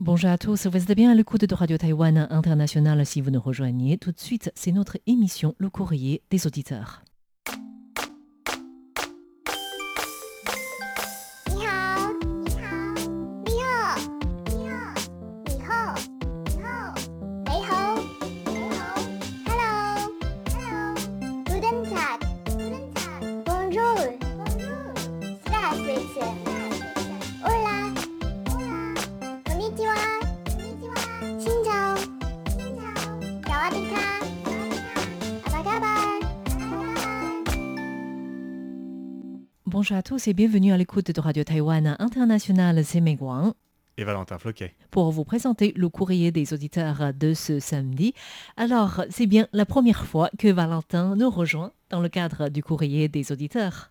Bonjour à tous, vous êtes bien à l'écoute de Radio Taïwan International si vous nous rejoignez. Tout de suite, c'est notre émission Le courrier des auditeurs. Bonjour à tous et bienvenue à l'écoute de Radio Taïwan International, c'est. Et Valentin Floquet. Pour vous présenter le courrier des auditeurs de ce samedi. Alors, c'est bien la première fois que Valentin nous rejoint dans le cadre du courrier des auditeurs.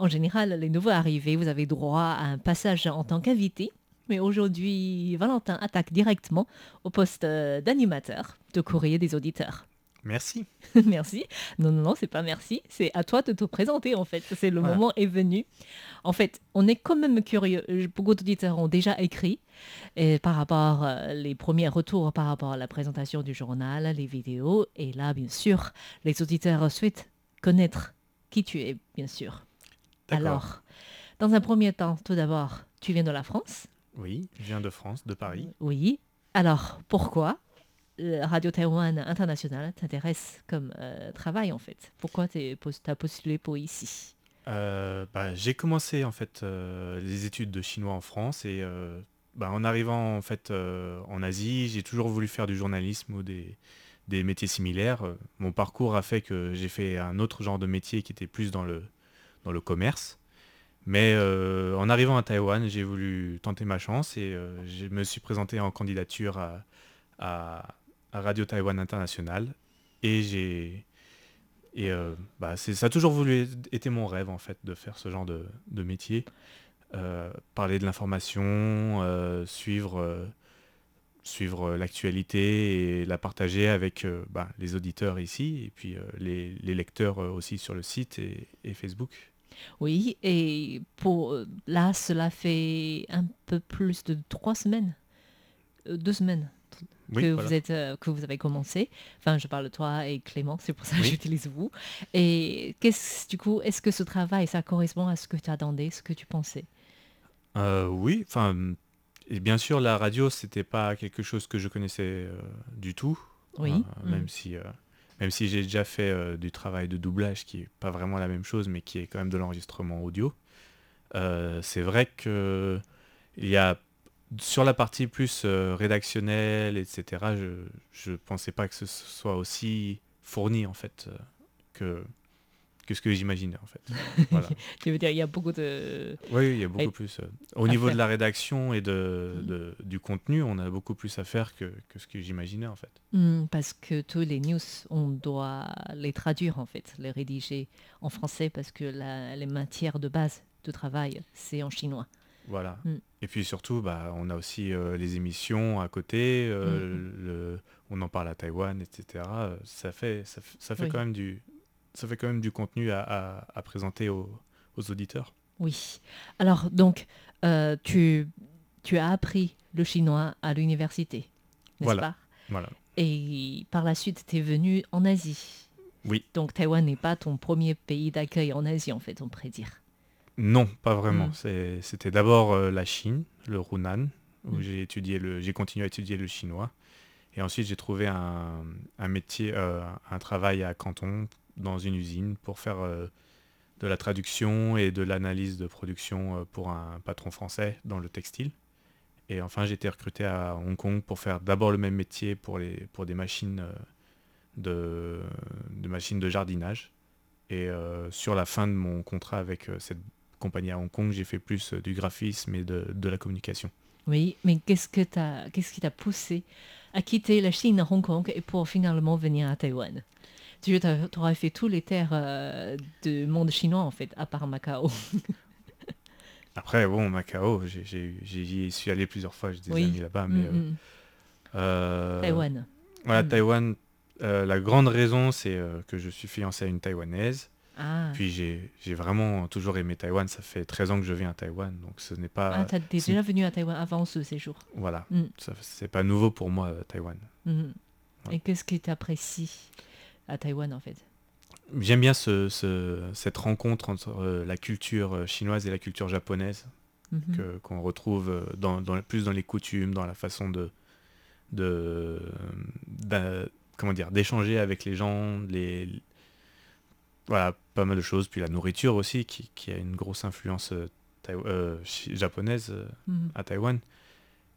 En général, les nouveaux arrivés, vous avez droit à un passage en tant qu'invité. Mais aujourd'hui, Valentin attaque directement au poste d'animateur de courrier des auditeurs. Merci. merci. Non, non, non, c'est pas merci. C'est à toi de te présenter, en fait. C'est le Voilà. moment est venu. En fait, on est quand même curieux. Beaucoup d'auditeurs ont déjà écrit et par rapport euh, les premiers retours par rapport à la présentation du journal, les vidéos. Et là, bien sûr, les auditeurs souhaitent connaître qui tu es, bien sûr. Alors, dans un premier temps, tout d'abord, tu viens de la France Oui, je viens de France, de Paris. Oui. Alors, pourquoi euh, Radio Taïwan International t'intéresse comme euh, travail, en fait Pourquoi tu as postulé pour ici? Euh, bah, j'ai commencé en fait euh, les études de chinois en France et euh, bah, en arrivant en fait euh, en Asie, j'ai toujours voulu faire du journalisme ou des, métiers similaires. Euh, Mon parcours a fait que j'ai fait un autre genre de métier qui était plus dans le, dans le commerce. Mais euh, en arrivant à Taïwan, j'ai voulu tenter ma chance et euh, je me suis présenté en candidature à- Radio Taïwan International. Et j'ai. Et euh, bah, ça a toujours voulu été mon rêve en fait de faire ce genre de, de métier. Euh, parler de l'information, euh, suivre, euh, suivre l'actualité et la partager avec bah, les auditeurs ici et puis les, les lecteurs aussi sur le site et, et Facebook. Oui, et pour là, cela fait un peu plus de trois semaines, deux semaines Oui, que voilà. vous êtes euh, que vous avez commencé. Enfin, je parle de toi et Clément, c'est pour ça que Oui. j'utilise vous. Et qu'est-ce du coup, est-ce que ce travail, ça correspond à ce que tu attendais, ce que tu pensais? Euh, oui, enfin, et bien sûr, la radio, c'était pas quelque chose que je connaissais euh, du tout. Oui. Euh, Mm. même si, même si j'ai déjà fait du travail de doublage qui est pas vraiment la même chose, mais qui est quand même de l'enregistrement audio. C'est vrai que il y a sur la partie plus euh, rédactionnelle, etc. Je je pensais pas que ce soit aussi fourni en fait euh, que que ce que j'imaginais en fait. Voilà. Tu veux dire, il y a beaucoup de Oui, il y a beaucoup plus. euh, au à niveau faire. de la rédaction et de, Mhm. de- du contenu, on a beaucoup plus à faire que, que ce que j'imaginais en fait. Hmm, parce que tous les news, on doit les traduire en fait, les rédiger en français parce que la- les matières de base de travail, c'est en chinois. Voilà. Mm. Et puis surtout, bah, on a aussi euh, les émissions à côté, euh, le, on en parle à Taïwan, etc. Ça fait, ça, f- ça fait Oui. quand même du, ça fait quand même du contenu à, à- à présenter aux, aux auditeurs. Oui. Alors, donc, euh, tu, tu as appris le chinois à l'université, n'est-ce Voilà. pas? Voilà. Et par la suite, tu es venu en Asie. Oui. Donc, Taïwan n'est pas ton premier pays d'accueil en Asie, en fait, on pourrait dire. Non, pas vraiment. Mm. C'était d'abord euh, la Chine, le Hunan, où Mm. j'ai étudié le, j'ai continué à étudier le chinois. Et ensuite, j'ai trouvé un, un métier, euh, un travail à Canton, dans une usine, pour faire euh, de la traduction et de l'analyse de production pour un patron français dans le textile. Et enfin, j'ai été recruté à Hong Kong pour faire d'abord le même métier pour, les, pour des machines de, de machines de jardinage. Et euh, sur la fin de mon contrat avec cette compagnie à Hong Kong, j'ai fait plus euh, du graphisme et de, de la communication. Oui, mais qu'est-ce que t'as, qu'est-ce qui t'a poussé à quitter la Chine à Hong Kong et pour finalement venir à Taïwan? Tu aurais fait tous les terres euh, du monde chinois, en fait, à part Macao. Après, bon, Macao, j'ai- j'ai- j'ai- j'y suis allé plusieurs fois, j'ai des Oui. amis là-bas, mais... Mm, euh, mm. euh, Taïwan. Voilà, Mm. Taïwan, euh, la grande raison, c'est que je suis fiancé à une Taïwanaise. Ah, Puis j'ai vraiment toujours aimé Taïwan. Ça fait 13 ans que je viens à Taïwan, donc ce n'est pas... ah t'es c'est- déjà venu à Taïwan avant ce séjour. Voilà, Mm. C'est pas nouveau pour moi, euh, Taïwan. Mhm. Ouais. Et qu'est-ce que tu apprécies à Taïwan en fait? J'aime bien ce, ce- cette rencontre entre euh, la culture euh, chinoise et la culture japonaise. Mhm. que- qu'on retrouve dans, dans- plus dans les coutumes, dans la façon de, de d'a- comment dire, d'échanger avec les gens, les voilà, pas mal de choses. Puis la nourriture aussi, qui, qui a une grosse influence euh, euh, japonaise euh, Mhm. à Taïwan.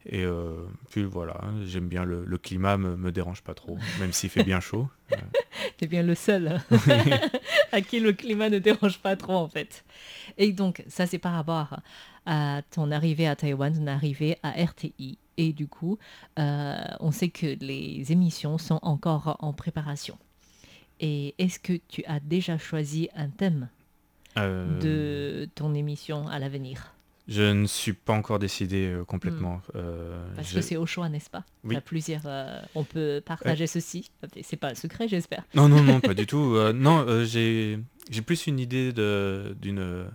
Et euh, puis voilà, hein, j'aime bien le, le climat, me, me dérange pas trop, même s'il fait bien chaud. T'es bien le seul hein, à qui le climat ne dérange pas trop en fait. Et donc ça c'est par rapport à ton arrivée à Taïwan, ton arrivée à RTI. Et du coup, on sait que les émissions sont encore en préparation. Et est-ce que tu as déjà choisi un thème Euh, de ton émission à l'avenir? Je ne suis pas encore décidé euh, complètement. Euh, Parce que c'est au choix, n'est-ce pas? Oui. Il y a plusieurs. euh, on peut partager ceci. C'est pas un secret, j'espère. Non, non, non, pas du tout. Non, j'ai j'ai plus une idée de d'une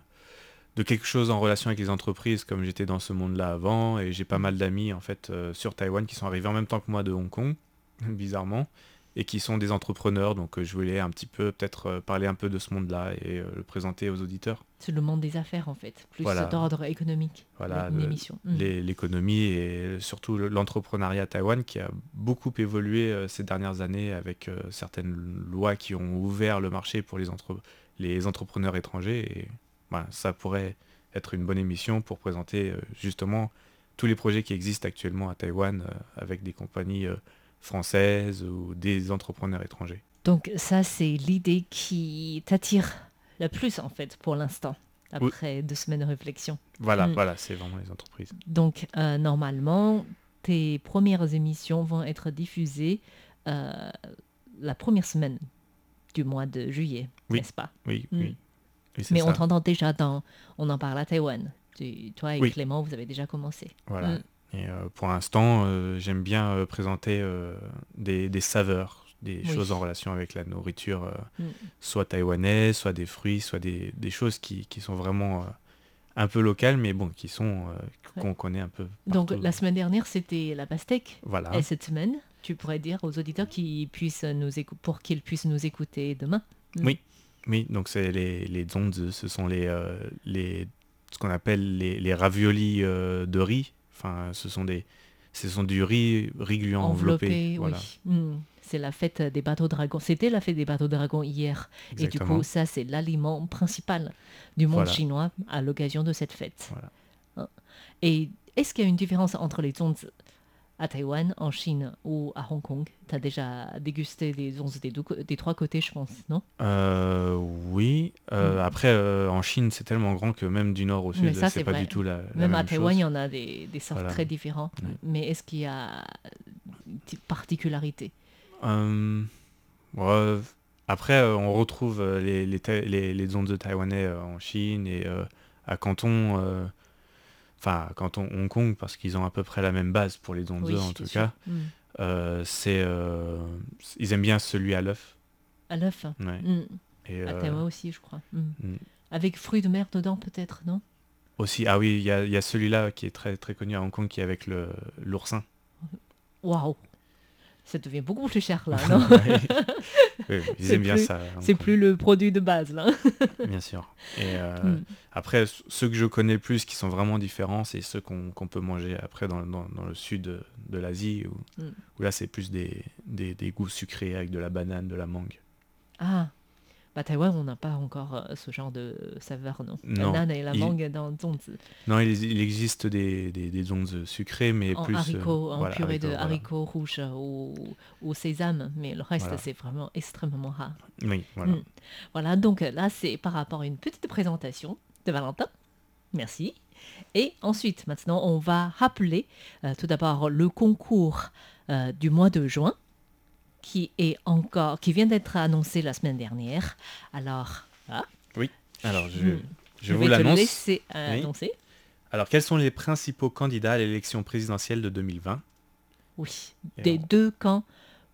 de quelque chose en relation avec les entreprises, comme j'étais dans ce monde-là avant, et j'ai pas mal d'amis en fait sur Taïwan qui sont arrivés en même temps que moi de Hong Kong, bizarrement, et qui sont des entrepreneurs. Donc euh, je voulais un petit peu peut-être euh, parler un peu de ce monde-là et euh, le présenter aux auditeurs. C'est le monde des affaires, en fait, plus Voilà. d'ordre économique. Voilà, une le- émission. Mm. les- l'économie et surtout le- l'entrepreneuriat à Taïwan qui a beaucoup évolué ces dernières années avec certaines lois qui ont ouvert le marché pour les, entre- les entrepreneurs étrangers. Et voilà, ça pourrait être une bonne émission pour présenter justement tous les projets qui existent actuellement à Taïwan avec des compagnies françaises ou des entrepreneurs étrangers. Donc, ça, c'est l'idée qui t'attire le plus, en fait, pour l'instant, Oui. après deux semaines de réflexion. Voilà, Mm. voilà, c'est vraiment les entreprises. Donc, euh, normalement, tes premières émissions vont être diffusées euh, la première semaine du mois de juillet, Oui. n'est-ce pas? Oui, Mm. oui. Mais ça. on t'entend déjà dans On en parle à Taïwan. Tu- toi et Oui. Clément, vous avez déjà commencé. Voilà. Mm. Et euh, pour l'instant, euh, j'aime bien euh, présenter des, des saveurs, des Oui. choses en relation avec la nourriture, Mm. soit taïwanaise, soit des fruits, soit des, des choses qui, qui sont vraiment un peu locales, mais bon, qui sont qu'on connaît un peu. Donc, la semaine dernière, c'était la pastèque. Voilà. Et cette semaine, tu pourrais dire aux auditeurs qu'ils puissent nous pour qu'ils puissent nous écouter demain. Mm. Oui. Oui, donc c'est les, les zonzi, ce sont les, euh, les ce qu'on appelle les, les raviolis euh, de riz. Enfin, ce sont des ce sont du riz, riz gluant enveloppé. Enveloppé, voilà. oui. C'est la fête des bateaux dragons. C'était la fête des bateaux dragons hier. Et du coup, ça, c'est l'aliment principal du monde Voilà. chinois à l'occasion de cette fête. Voilà. Hein. Et est-ce qu'il y a une différence entre les zonzi à Taïwan, en Chine ou à Hong Kong Tu as déjà dégusté des zonzi des, deux des trois côtés, je pense, non? Euh, oui. Euh, Mm. Après, euh, en Chine, c'est tellement grand que même du nord au sud, c'est pas vrai. du tout la, la Même même, à Taïwan, il y en a des, des sortes Voilà. très différentes. Ouais. Mais est-ce qu'il y a une petite particularité Euh, ouais, après, on retrouve les, les, les, de taïwanais en Chine et à Canton, enfin, à Canton Hong Kong, parce qu'ils ont à peu près la même base pour les Oui, en tout sûr. cas. Mm. Euh, c'est, euh, ils aiment bien celui à l'œuf. À l'œuf. Ouais. Mm. Et, À euh, aussi, je crois. Mm. Avec fruits de mer dedans, peut-être, non? Aussi, ah oui, il y a, il y a celui-là qui est très, très connu à Hong Kong, qui est avec le, l'oursin. Waouh Ça devient beaucoup plus cher, là, non. Oui, ils aiment bien plus- ça. C'est plus le produit de base, là. Bien sûr. Et euh, Mm. après, ceux que je connais le plus qui sont vraiment différents, c'est ceux qu'on peut manger après dans, dans- dans le sud de, de l'Asie, où, Mm. où là c'est plus des, des, des goûts sucrés avec de la banane, de la mangue. Ah bah Taïwan, on n'a pas encore euh, ce genre de saveur, non Non, La banane et la il- mangue dans zonzi. Non, il, il existe des, des, des sucrées, mais En plus... euh, en voilà, purée de voilà. haricots rouges ou, ou sésame, mais le reste, Voilà. c'est vraiment extrêmement rare. Oui, voilà. Mm. Voilà, donc euh, là, c'est par rapport à une petite présentation de Valentin. Merci. Et ensuite, maintenant, on va rappeler euh, tout d'abord le concours euh, du mois de juin qui est encore, qui vient d'être annoncé la semaine dernière. Alors, ah, Alors, je, Hmm. je vous l'annonce. euh, Oui. annoncer. Alors, quels sont les principaux candidats à l'élection présidentielle de 2020 Oui, Et des deux camps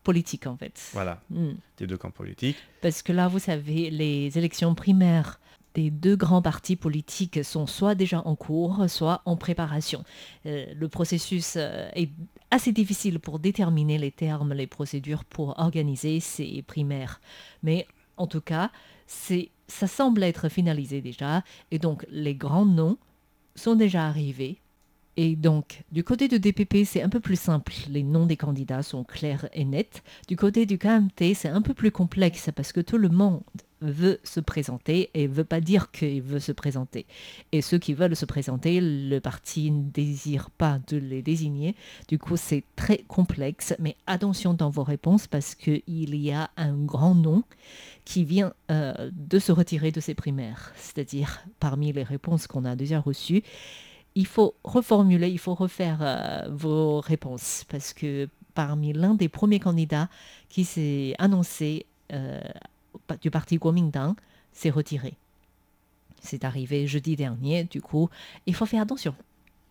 politiques en fait. Voilà, Hmm. des deux camps politiques. Parce que là, vous savez, les élections primaires des deux grands partis politiques sont soit déjà en cours, soit en préparation. Euh, le processus euh, est assez difficile pour déterminer les termes, les procédures pour organiser ces primaires. Mais en tout cas, ça semble être finalisé déjà. Et donc, les grands noms sont déjà arrivés. Et donc, du côté de DPP, c'est un peu plus simple. Les noms des candidats sont clairs et nets. Du côté du KMT, c'est un peu plus complexe parce que tout le monde veut se présenter et veut pas dire qu'il veut se présenter. Et ceux qui veulent se présenter, le parti ne désire pas de les désigner. Du coup, c'est très complexe. Mais attention dans vos réponses parce qu'il y a un grand nom qui vient euh, de se retirer de ses primaires. C'est-à-dire, parmi les réponses qu'on a déjà reçues, il faut reformuler, il faut refaire euh, vos réponses parce que parmi l'un des premiers candidats qui s'est annoncé euh, du parti Kuomintang s'est retiré. C'est arrivé jeudi dernier, du coup, il faut faire attention.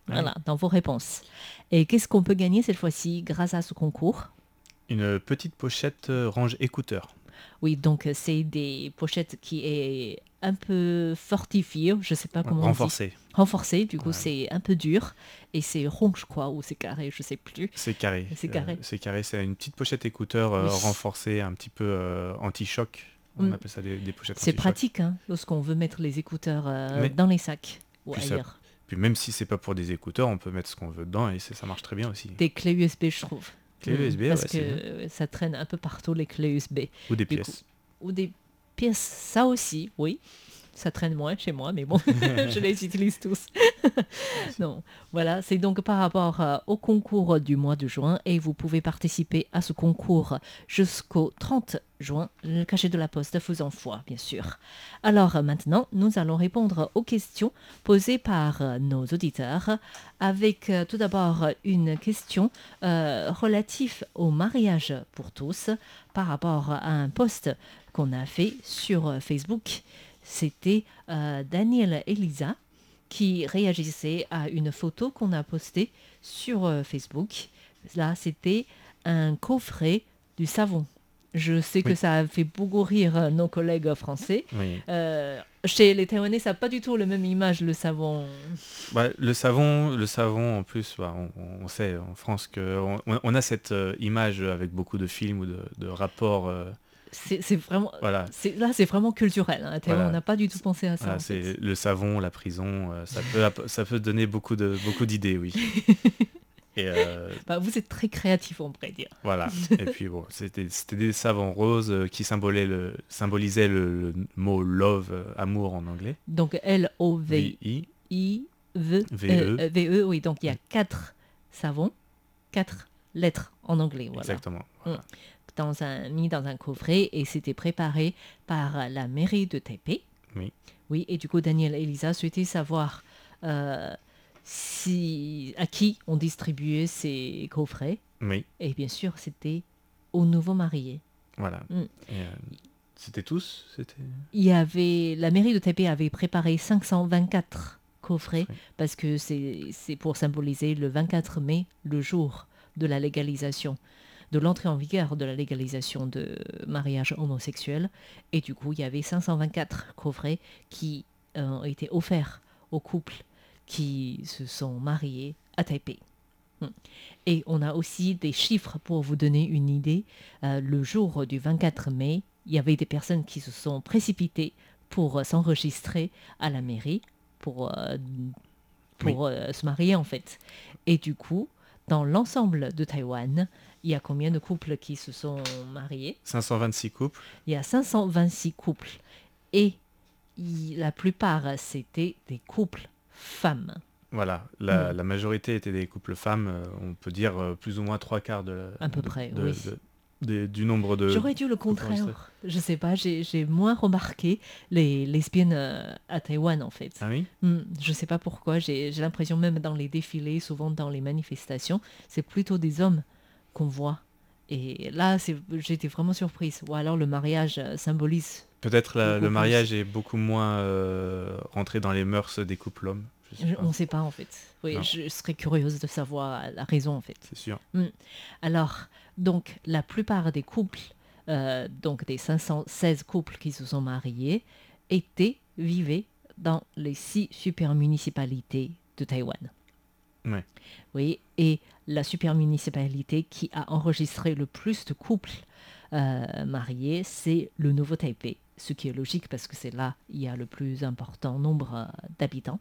Voilà, dans vos réponses. Et qu'est-ce qu'on peut gagner cette fois-ci grâce à ce concours? Une petite pochette euh, range écouteurs. Oui, donc c'est des pochettes qui est un peu fortifiées, je sais pas comment on dit. Renforcé. renforcé, du coup Ouais. c'est un peu dur et c'est rond je crois ou c'est carré, je sais plus. C'est carré. C'est carré. Euh, c'est carré. C'est une petite pochette écouteur euh, Oui. renforcée, un petit peu euh, anti-choc. On Mm. appelle ça des, des pochettes C'est pratique hein, lorsqu'on veut mettre les écouteurs Mais- dans les sacs ou ça- ailleurs. Puis même si c'est pas pour des écouteurs, on peut mettre ce qu'on veut dedans et ça marche très bien aussi. Des clés USB je trouve. Clés USB, Parce ouais, que ça traîne un peu partout les clés USB. Ou des Du pièces. Ou des pièces, ça aussi, oui. Ça traîne moins chez moi, mais bon, je les utilise tous. non, voilà, c'est donc par rapport euh, au concours du mois de juin et vous pouvez participer à ce concours jusqu'au 30 juin, le cachet de la poste faisant foi, bien sûr. Alors euh, maintenant, nous allons répondre aux questions posées par euh, nos auditeurs avec euh, tout d'abord une question euh, relative au mariage pour tous par rapport à un post qu'on a fait sur euh, Facebook. C'était euh, Daniel Elisa qui réagissait à une photo qu'on a postée sur euh, Facebook. Là, c'était un coffret du savon. Je sais que Oui. ça a fait beaucoup rire nos collègues français. Oui. Euh, chez les Taïwanais, ça n'a pas du tout la même image, le savon. Bah, le savon, le savon en plus, bah, on, on sait en France que on, a cette image avec beaucoup de films ou de, de rapports. euh, C'est vraiment... voilà, Là, c'est vraiment culturel. hein. Voilà. On n'a pas du tout pensé à ça. Voilà, c'est le savon, la prison, euh, ça peut ça peut donner beaucoup de beaucoup d'idées, oui. Et euh, Bah, vous êtes très créatif, on pourrait dire. voilà. Et puis bon, c'était c'était des savons roses euh, qui le symbolisaient le, le mot love, euh, amour en anglais. Donc, L-O-V-I. V-I. I-V-E. V-E. euh, V-E, oui. Donc, il y a quatre savons, quatre lettres en anglais. Voilà. Exactement. Voilà. Dans un, mis dans un coffret et c'était préparé par la mairie de Taipei. Oui. Oui, et du coup, Daniel et Elisa souhaitaient savoir euh, si, à qui on distribuait ces coffrets. Oui, Et bien sûr, c'était aux nouveaux mariés. voilà. Mm. Euh, c'était tous, c'était? Il y avait, la mairie de Taipei avait préparé 524 coffrets Oui. parce que c'est c'est pour symboliser le 24 mai, le jour de la légalisation, de l'entrée en vigueur de la légalisation de mariage homosexuel. Et du coup, il y avait 524 coffrets qui euh, ont été offerts aux couples qui se sont mariés à Taipei. Hmm. Et on a aussi des chiffres pour vous donner une idée. Euh, le jour du 24 mai, il y avait des personnes qui se sont précipitées pour euh, s'enregistrer à la mairie, pour, euh, pour se marier en fait. Et du coup, dans l'ensemble de Taïwan, il y a combien de couples qui se sont mariés? 526 couples. Il y a 526 couples. Et il- la plupart, c'était des couples femmes. Voilà, la, Mm. la majorité étaient des couples femmes, euh, on peut dire euh, plus ou moins trois quarts de, À peu de- près, de- oui. de- du nombre de... J'aurais dû le contraire. Je sais pas, j'ai moins remarqué les lesbiennes euh, à Taïwan en fait. Ah oui Hmm, je sais pas pourquoi, j'ai l'impression même dans les défilés, souvent dans les manifestations, c'est plutôt des hommes qu'on voit. Et là, j'étais vraiment surprise. Ou alors le mariage euh, symbolise. Peut-être le plus. mariage est beaucoup moins euh, rentré dans les mœurs des couples hommes. Je on ne sait pas en fait. Oui, Non. je serais curieuse de savoir la raison en fait. C'est sûr. Alors, donc, la plupart des couples, euh, donc des 516 couples qui se sont mariés, étaient, vivaient dans les six supermunicipalités de Taïwan. Ouais. Oui, et la supermunicipalité qui a enregistré le plus de couples euh, mariés, c'est le Nouveau Taipei, ce qui est logique parce que c'est là il y a le plus important nombre euh, d'habitants,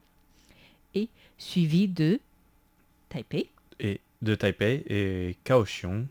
et suivi de Taipei, Et de Taipei et Kaohsiung,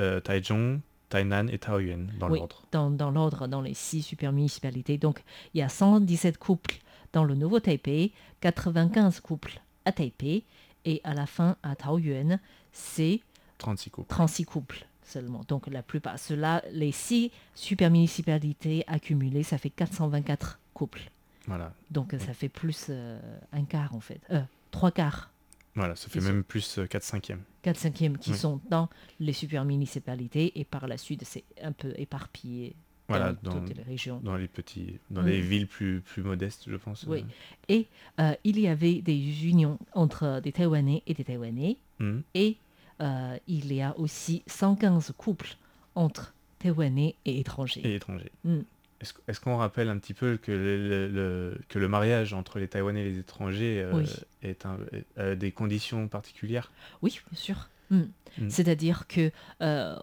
euh, Taichung, Tainan et Taoyuan dans Oui, l'ordre. dans, dans l'ordre, dans les six supermunicipalités. Donc, il y a 117 couples dans le nouveau Taipei, 95 couples à Taipei, et à la fin, à Taoyuan, c'est 36 couples. 36 couples seulement. Donc, la plupart, cela, les six supermunicipalités accumulées, ça fait 424 couples. Voilà. Donc, ça fait plus euh, un quart, en fait. Euh, trois quarts. Voilà, ça fait même plus 4 cinquièmes. 4 cinquièmes qui Oui. sont dans les supermunicipalités et par la suite c'est un peu éparpillé Voilà, dans, dans, toutes les régions. dans les petits, dans les villes plus, plus modestes, je pense. Oui. Et euh, il y avait des unions entre des Taïwanais et des Taïwanais. euh. Mhm. Et euh, il y a aussi 115 couples entre Taïwanais et étrangers. Et étrangers. Mm. Est-ce qu- est-ce qu'on rappelle un petit peu que le, que le mariage entre les Taïwanais et les étrangers euh, Oui. est un, a des conditions particulières? Oui, bien sûr. Mm. Mm. C'est-à-dire que euh,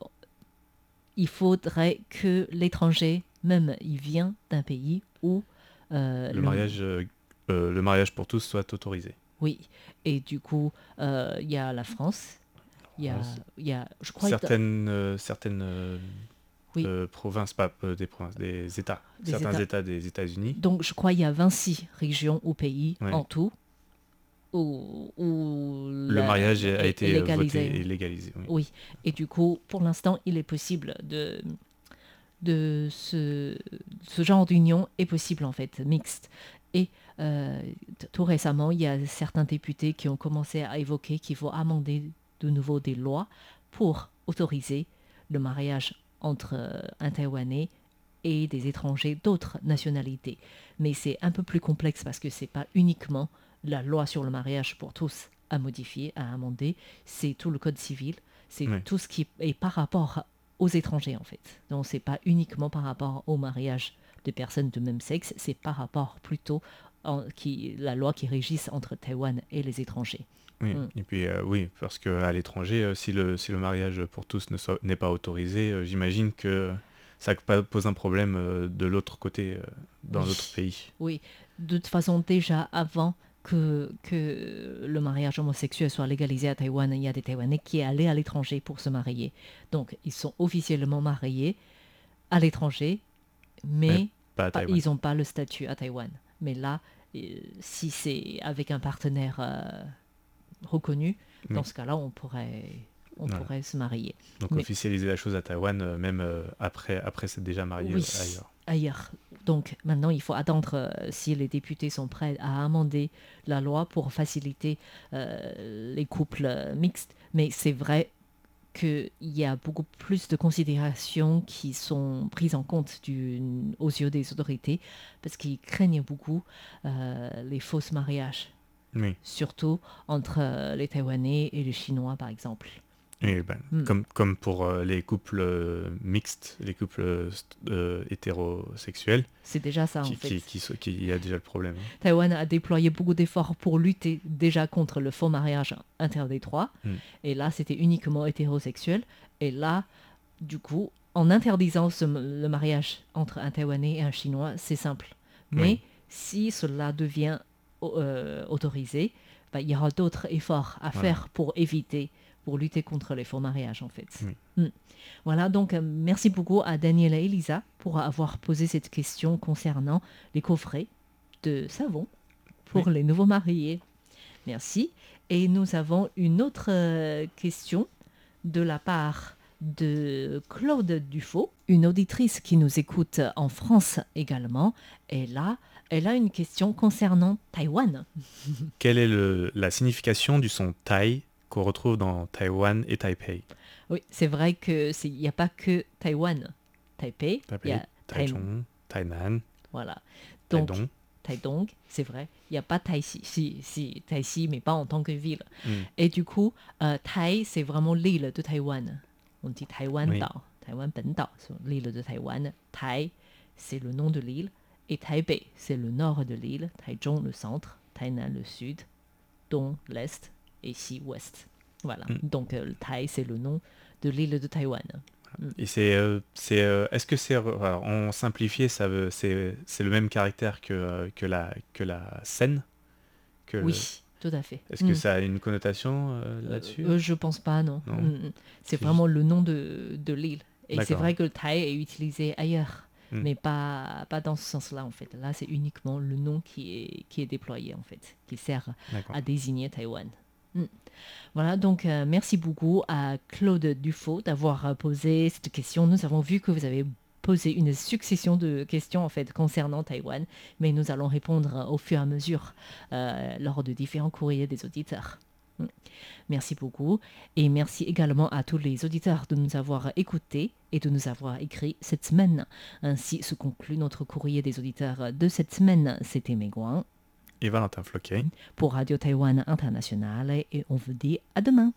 il faudrait que l'étranger, même il vient d'un pays où euh, le, mariage, euh, euh, le mariage pour tous soit autorisé. Oui, et du coup, euh, il y a la France, il y a, y a, je crois, certaines euh, certaines euh, Oui. euh, provinces, pas euh, des provinces, des États, Des certains États. États, des États-Unis. donc je crois il y a 26 régions ou pays Ouais. en tout où, où Le mariage a été légalisé. voté et légalisé. oui. Oui, et du coup, pour l'instant, il est possible de de ce, ce genre d'union est possible en fait, mixte. Et euh, tout récemment, il y a certains députés qui ont commencé à évoquer qu'il faut amender de nouveau des lois pour autoriser le mariage entre euh, un Taïwanais et des étrangers d'autres nationalités. Mais c'est un peu plus complexe parce que c'est pas uniquement la loi sur le mariage pour tous à modifier, à amender, c'est tout le code civil, c'est Oui. tout ce qui est par rapport aux étrangers en fait. Donc c'est pas uniquement par rapport au mariage de personnes de même sexe, c'est par rapport plutôt en qui la loi qui régisse entre Taïwan et les étrangers. Oui. Mm. Et puis euh, oui, parce qu'à l'étranger, euh, si le, si le mariage pour tous ne n'est pas autorisé, euh, j'imagine que ça pose un problème de l'autre côté, dans Oui. l'autre pays. Oui, de toute façon déjà avant que, que le mariage homosexuel soit légalisé à Taïwan, il y a des Taïwanais qui allaient à l'étranger pour se marier. Donc ils sont officiellement mariés à l'étranger, mais Mais Pas à pas- Taïwan. ils n'ont pas le statut à Taïwan. Mais là, si c'est avec un partenaire euh, reconnu, Oui. dans ce cas-là, on pourrait, on Voilà. pourrait se marier Donc mais- officialiser la chose à Taïwan, euh, même euh, après, après s'être déjà marié Oui. euh, ailleurs. ailleurs. Donc maintenant, il faut attendre euh, si les députés sont prêts à amender la loi pour faciliter euh, les couples euh, mixtes. Mais c'est vrai qu'il y a beaucoup plus de considérations qui sont prises en compte du- aux yeux des autorités parce qu'ils craignent beaucoup les fausses mariages, Oui. surtout entre euh, les Taïwanais et les Chinois, par exemple. Et ben, Mm. comme, comme pour euh, les couples euh, mixtes, les couples euh, hétérosexuels, C'est déjà ça, en fait. qui, qui, qui- il y a déjà le problème. hein. Taïwan a déployé beaucoup d'efforts pour lutter déjà contre le faux mariage interdétroit. Mm. Et là, c'était uniquement hétérosexuel. Et là, du coup, en interdisant ce- le mariage entre un Taïwanais et un Chinois, c'est simple. Mais Oui. si cela devient autorisé, bah, il y aura d'autres efforts à Voilà. faire pour éviter, pour lutter contre les faux mariages, en fait. Oui. Mm. Voilà, donc euh, merci beaucoup à Daniel et Elisa pour avoir posé cette question concernant les coffrets de savon pour les nouveaux mariés. Merci. Et nous avons une autre euh, question de la part de Claude Dufaux, une auditrice qui nous écoute en France également. Et là, elle a une question concernant Taïwan. Quelle est le- la signification du son Thaï qu'on retrouve dans Taïwan et Taipei? Oui, c'est vrai que c'est- il n'y a pas que Taïwan, Taipei, il y Taipei, a Taï- Taichung, Tainan, voilà. Donc, Taidong. Taidong, c'est vrai. Il n'y a pas Taïsi, si, si, Taïsi, mais pas en tant que ville. Mm. Et du coup, euh, Tai, c'est vraiment l'île de Taïwan. On dit Taïwan Oui. Dao, Taïwan Ben Dao, c'est l'île de Taïwan. Tai, c'est le nom de l'île. Et Taipei, c'est le nord de l'île. Taichung, le centre. Tainan, le sud. Dong, l'est. Et Si, ouest. Voilà. Mm. Donc, euh, le Tai, c'est le nom de l'île de Taïwan. Et c'est, euh, c'est, euh, est-ce que c'est, en simplifié, ça veut, c'est, c'est le même caractère que, que la, que la scène? Que le- Oui, tout à fait. Est-ce que Mm. ça a une connotation euh, là-dessus? Euh, Je pense pas, non. Non. Mm, mm. C'est C'est vraiment le nom de, de l'île. Et c'est vrai que le Thaï est utilisé ailleurs, Mm. mais pas, pas dans ce sens-là, en fait. Là, c'est uniquement le nom qui est, qui est déployé, en fait, qui sert à désigner Taïwan. Mm. Voilà, donc euh, merci beaucoup à Claude Dufaux d'avoir euh, posé cette question. Nous avons vu que vous avez posé une succession de questions en fait concernant Taïwan, mais nous allons répondre au fur et à mesure euh, lors de différents courriers des auditeurs. Merci beaucoup et merci également à tous les auditeurs de nous avoir écoutés et de nous avoir écrit cette semaine. Ainsi se conclut notre courrier des auditeurs de cette semaine. C'était Meguan Et Valentin Floquet. pour Radio Taïwan International et on vous dit à demain.